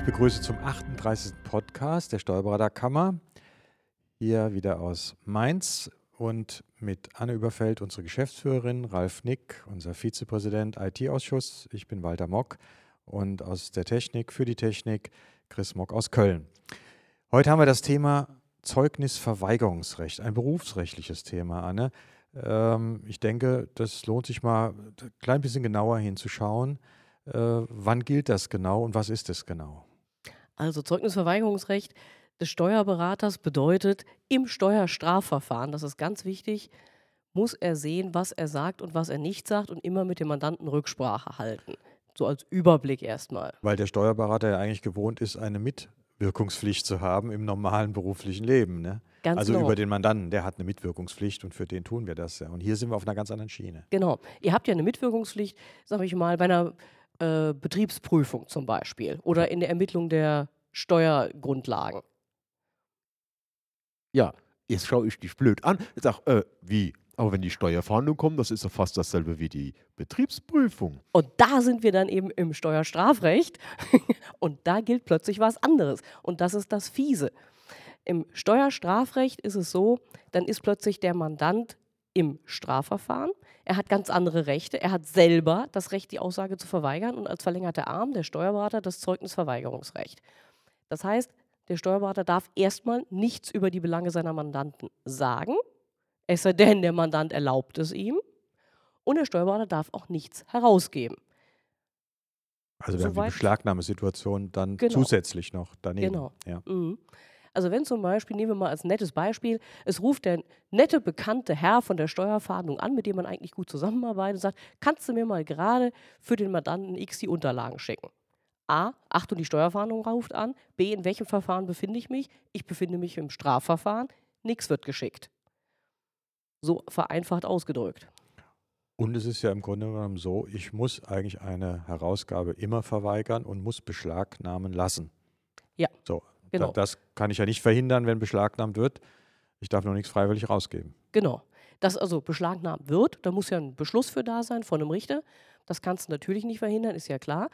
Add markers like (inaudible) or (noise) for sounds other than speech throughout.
Ich begrüße zum 38. Podcast der Steuerberaterkammer. Hier wieder aus Mainz und mit Anne Überfeld, unsere Geschäftsführerin, Ralf Nick, unser Vizepräsident IT-Ausschuss. Ich bin Walter Mock und aus der Technik für die Technik Chris Mock aus Köln. Heute haben wir das Thema Zeugnisverweigerungsrecht, ein berufsrechtliches Thema, Anne. Ähm, ich denke, das lohnt sich mal ein klein bisschen genauer hinzuschauen. Äh, wann gilt das genau und was ist es genau? Also Zeugnisverweigerungsrecht des Steuerberaters bedeutet im Steuerstrafverfahren, das ist ganz wichtig, muss er sehen, was er sagt und was er nicht sagt und immer mit dem Mandanten Rücksprache halten. So als Überblick erstmal. Weil der Steuerberater ja eigentlich gewohnt ist, eine Mitwirkungspflicht zu haben im normalen beruflichen Leben. Ne? Ganz also genau. über den Mandanten, der hat eine Mitwirkungspflicht und für den tun wir das ja. Und hier sind wir auf einer ganz anderen Schiene. Genau. Ihr habt ja eine Mitwirkungspflicht, sage ich mal, bei einer äh, Betriebsprüfung zum Beispiel oder in der Ermittlung der Steuergrundlagen. Ja, jetzt schaue ich dich blöd an. Ich sage, äh, wie? Aber wenn die Steuerfahndung kommt, das ist ja fast dasselbe wie die Betriebsprüfung. Und da sind wir dann eben im Steuerstrafrecht (laughs) und da gilt plötzlich was anderes. Und das ist das Fiese. Im Steuerstrafrecht ist es so, dann ist plötzlich der Mandant im Strafverfahren. Er hat ganz andere Rechte. Er hat selber das Recht, die Aussage zu verweigern und als verlängerter Arm der Steuerberater das Zeugnisverweigerungsrecht. Das heißt, der Steuerberater darf erstmal nichts über die Belange seiner Mandanten sagen, es sei denn, der Mandant erlaubt es ihm. Und der Steuerberater darf auch nichts herausgeben. Also wir haben die Beschlagnahmesituation dann Genau. zusätzlich noch daneben. Genau. Ja. Mhm. Also wenn zum Beispiel, nehmen wir mal als nettes Beispiel, es ruft der nette, bekannte Herr von der Steuerfahndung an, mit dem man eigentlich gut zusammenarbeitet und sagt, kannst du mir mal gerade für den Mandanten X die Unterlagen schicken? A, Achtung, die Steuerfahndung ruft an. B, in welchem Verfahren befinde ich mich? Ich befinde mich im Strafverfahren. Nichts wird geschickt. So vereinfacht ausgedrückt. Und es ist ja im Grunde genommen so, ich muss eigentlich eine Herausgabe immer verweigern und muss beschlagnahmen lassen. Ja, So, genau. da, das kann ich ja nicht verhindern, wenn beschlagnahmt wird. Ich darf nur nichts freiwillig rausgeben. Genau. Das also beschlagnahmt wird, da muss ja ein Beschluss für da sein von einem Richter. Das kannst du natürlich nicht verhindern, ist ja klar.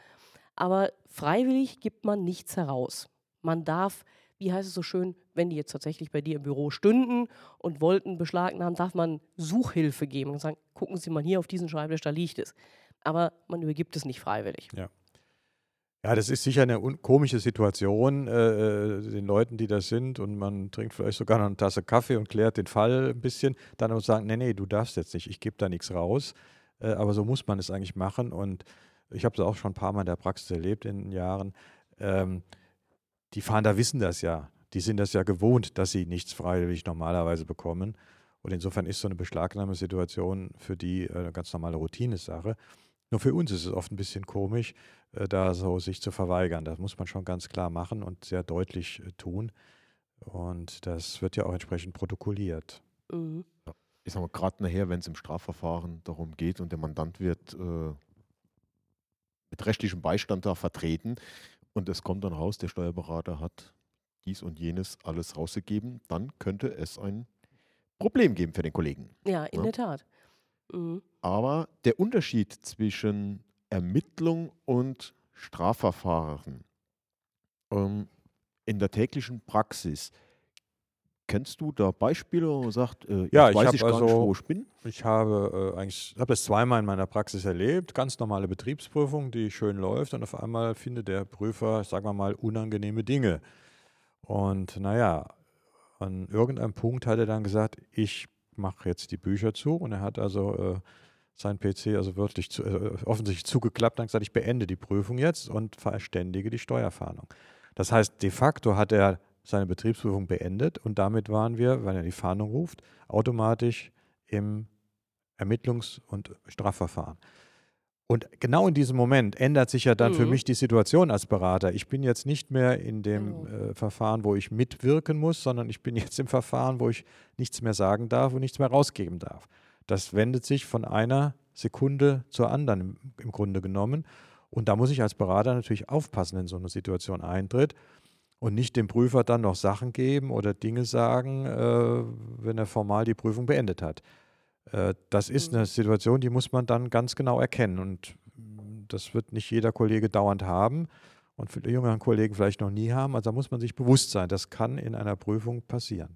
Aber freiwillig gibt man nichts heraus. Man darf, wie heißt es so schön, wenn die jetzt tatsächlich bei dir im Büro stünden und wollten beschlagnahmen, darf man Suchhilfe geben und sagen, gucken Sie mal hier auf diesen Schreibtisch, da liegt es. Aber man übergibt es nicht freiwillig. Ja, das ist sicher eine komische Situation, äh, äh, den Leuten, die das sind, und man trinkt vielleicht sogar noch eine Tasse Kaffee und klärt den Fall ein bisschen, dann auch sagen, nee, nee, du darfst jetzt nicht, ich gebe da nichts raus. Äh, aber so muss man es eigentlich machen und ich habe es auch schon ein paar Mal in der Praxis erlebt in den Jahren. Ähm, die Fahnder wissen das ja, die sind das ja gewohnt, dass sie nichts freiwillig normalerweise bekommen. Und insofern ist so eine Beschlagnahmesituation für die äh, eine ganz normale Routinesache. Nur für uns ist es oft ein bisschen komisch, äh, da so sich zu verweigern. Das muss man schon ganz klar machen und sehr deutlich äh, tun. Und das wird ja auch entsprechend protokolliert. Mhm. Ich sage mal, gerade nachher, wenn es im Strafverfahren darum geht und der Mandant wird äh, mit rechtlichem Beistand da vertreten und es kommt dann raus, der Steuerberater hat dies und jenes alles rausgegeben, dann könnte es ein Problem geben für den Kollegen. Ja, in Ja. der Tat. Mhm. Aber der Unterschied zwischen Ermittlung und Strafverfahren ähm, in der täglichen Praxis, kennst du da Beispiele, wo man sagt, äh, Ja, ich weiß ich gar nicht, also- wo ich bin? Ich habe äh, eigentlich, habe das zweimal in meiner Praxis erlebt, ganz normale Betriebsprüfung, die schön läuft und auf einmal findet der Prüfer, sagen wir mal, unangenehme Dinge. Und naja, an irgendeinem Punkt hat er dann gesagt, ich mache jetzt die Bücher zu und er hat also äh, sein PC also wirklich zu, äh, offensichtlich zugeklappt und gesagt, ich beende die Prüfung jetzt und verständige die Steuerfahndung. Das heißt, de facto hat er seine Betriebsprüfung beendet und damit waren wir, wenn er die Fahndung ruft, automatisch im Ermittlungs- und Strafverfahren. Und genau in diesem Moment ändert sich ja dann für Mhm. mich die Situation als Berater. Ich bin jetzt nicht mehr in dem Genau. äh, Verfahren, wo ich mitwirken muss, sondern ich bin jetzt im Verfahren, wo ich nichts mehr sagen darf und nichts mehr rausgeben darf. Das wendet sich von einer Sekunde zur anderen im, im Grunde genommen. Und da muss ich als Berater natürlich aufpassen, wenn so eine Situation eintritt und nicht dem Prüfer dann noch Sachen geben oder Dinge sagen, äh, wenn er formal die Prüfung beendet hat. Äh, das ist Mhm. eine Situation, die muss man dann ganz genau erkennen und mm, das wird nicht jeder Kollege dauernd haben. und viele jüngeren Kollegen vielleicht noch nie haben. Also da muss man sich bewusst sein, das kann in einer Prüfung passieren.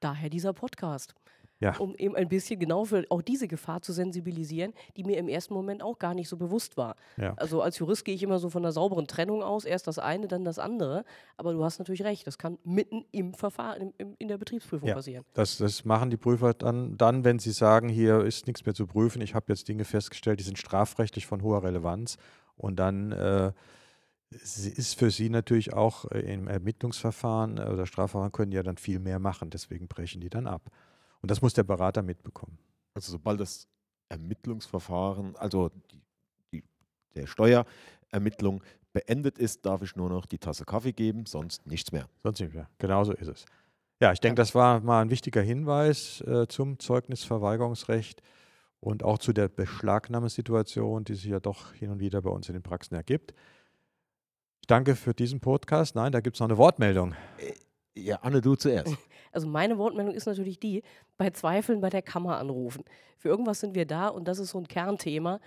Daher dieser Podcast. Ja. Um eben ein bisschen genau für auch diese Gefahr zu sensibilisieren, die mir im ersten Moment auch gar nicht so bewusst war. Ja. Also als Jurist gehe ich immer so von einer sauberen Trennung aus, erst das eine, dann das andere. Aber du hast natürlich recht, das kann mitten im Verfahren, im, in der Betriebsprüfung Ja. passieren. Das, das machen die Prüfer dann, dann, wenn sie sagen, hier ist nichts mehr zu prüfen, ich habe jetzt Dinge festgestellt, die sind strafrechtlich von hoher Relevanz. Und dann äh, ist für sie natürlich auch äh, im Ermittlungsverfahren oder Strafverfahren können die ja dann viel mehr machen, deswegen brechen die dann ab. Und das muss der Berater mitbekommen. Also sobald das Ermittlungsverfahren, also die, die, der Steuerermittlung beendet ist, darf ich nur noch die Tasse Kaffee geben, sonst nichts mehr. Sonst nicht mehr. Genauso ist es. Ja, ich denke, das war mal ein wichtiger Hinweis äh, zum Zeugnisverweigerungsrecht und auch zu der Beschlagnahmesituation, die sich ja doch hin und wieder bei uns in den Praxen ergibt. Ich danke für diesen Podcast. Nein, da gibt es noch eine Wortmeldung. Ja, Anne, du zuerst. (laughs) Also meine Wortmeldung ist natürlich die, bei Zweifeln bei der Kammer anrufen. Für irgendwas sind wir da und das ist so ein Kernthema.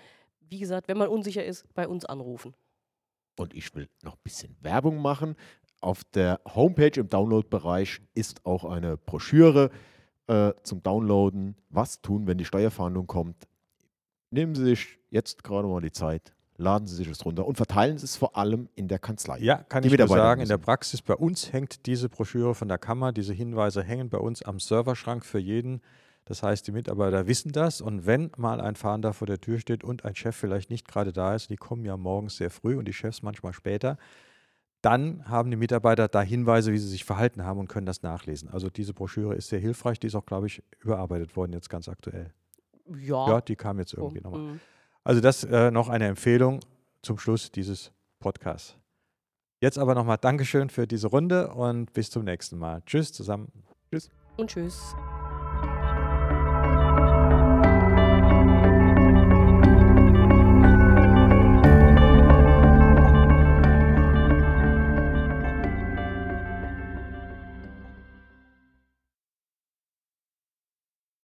Wie gesagt, wenn man unsicher ist, bei uns anrufen. Und ich will noch ein bisschen Werbung machen. Auf der Homepage im Download-Bereich ist auch eine Broschüre äh, zum Downloaden. Was tun, wenn die Steuerfahndung kommt? Nehmen Sie sich jetzt gerade mal die Zeit, laden Sie sich das runter und verteilen Sie es vor allem in der Kanzlei. Ja, kann Die ich nur sagen, in der. Praxis bei uns hängt diese Broschüre von der Kammer, diese Hinweise hängen bei uns am Serverschrank für jeden. Das heißt, die Mitarbeiter wissen das und wenn mal ein Fahnder vor der Tür steht und ein Chef vielleicht nicht gerade da ist, die kommen ja morgens sehr früh und die Chefs manchmal später, dann haben die Mitarbeiter da Hinweise, wie sie sich verhalten haben und können das nachlesen. Also diese Broschüre ist sehr hilfreich, die ist auch, glaube ich, überarbeitet worden jetzt ganz aktuell. Ja. Ja, die kam jetzt so, irgendwie nochmal. Also das äh, noch eine Empfehlung zum Schluss dieses Podcasts. Jetzt aber nochmal Dankeschön für diese Runde und bis zum nächsten Mal. Tschüss zusammen. Und tschüss.